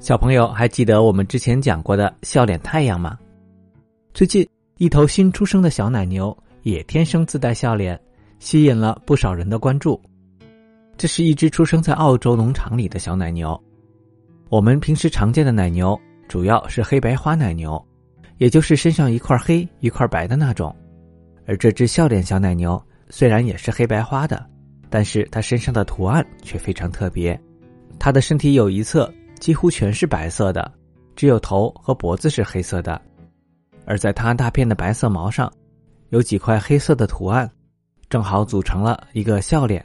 小朋友还记得我们之前讲过的笑脸太阳吗？最近，一头新出生的小奶牛也天生自带笑脸，吸引了不少人的关注。这是一只出生在澳洲农场里的小奶牛。我们平时常见的奶牛主要是黑白花奶牛，也就是身上一块黑一块白的那种。而这只笑脸小奶牛虽然也是黑白花的，但是它身上的图案却非常特别。它的身体有一侧。几乎全是白色的，只有头和脖子是黑色的，而在它大片的白色毛上，有几块黑色的图案，正好组成了一个笑脸，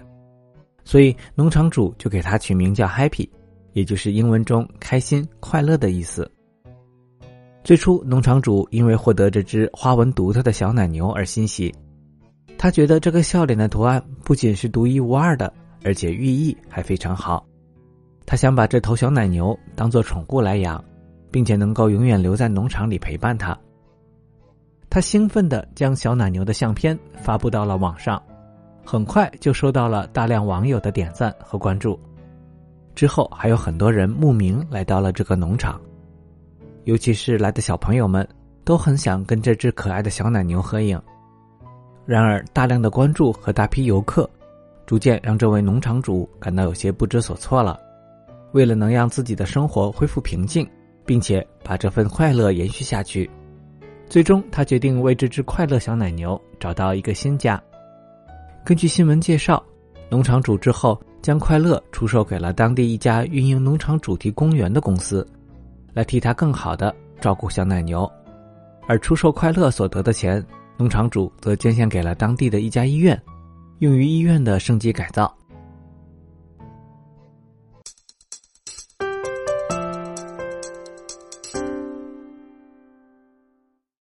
所以农场主就给它取名叫 Happy，也就是英文中开心、快乐的意思。最初，农场主因为获得这只花纹独特的小奶牛而欣喜，他觉得这个笑脸的图案不仅是独一无二的，而且寓意还非常好。他想把这头小奶牛当做宠物来养，并且能够永远留在农场里陪伴它。他兴奋地将小奶牛的相片发布到了网上，很快就收到了大量网友的点赞和关注。之后还有很多人慕名来到了这个农场，尤其是来的小朋友们都很想跟这只可爱的小奶牛合影。然而，大量的关注和大批游客，逐渐让这位农场主感到有些不知所措了。为了能让自己的生活恢复平静，并且把这份快乐延续下去，最终他决定为这只快乐小奶牛找到一个新家。根据新闻介绍，农场主之后将快乐出售给了当地一家运营农场主题公园的公司，来替他更好的照顾小奶牛。而出售快乐所得的钱，农场主则捐献给了当地的一家医院，用于医院的升级改造。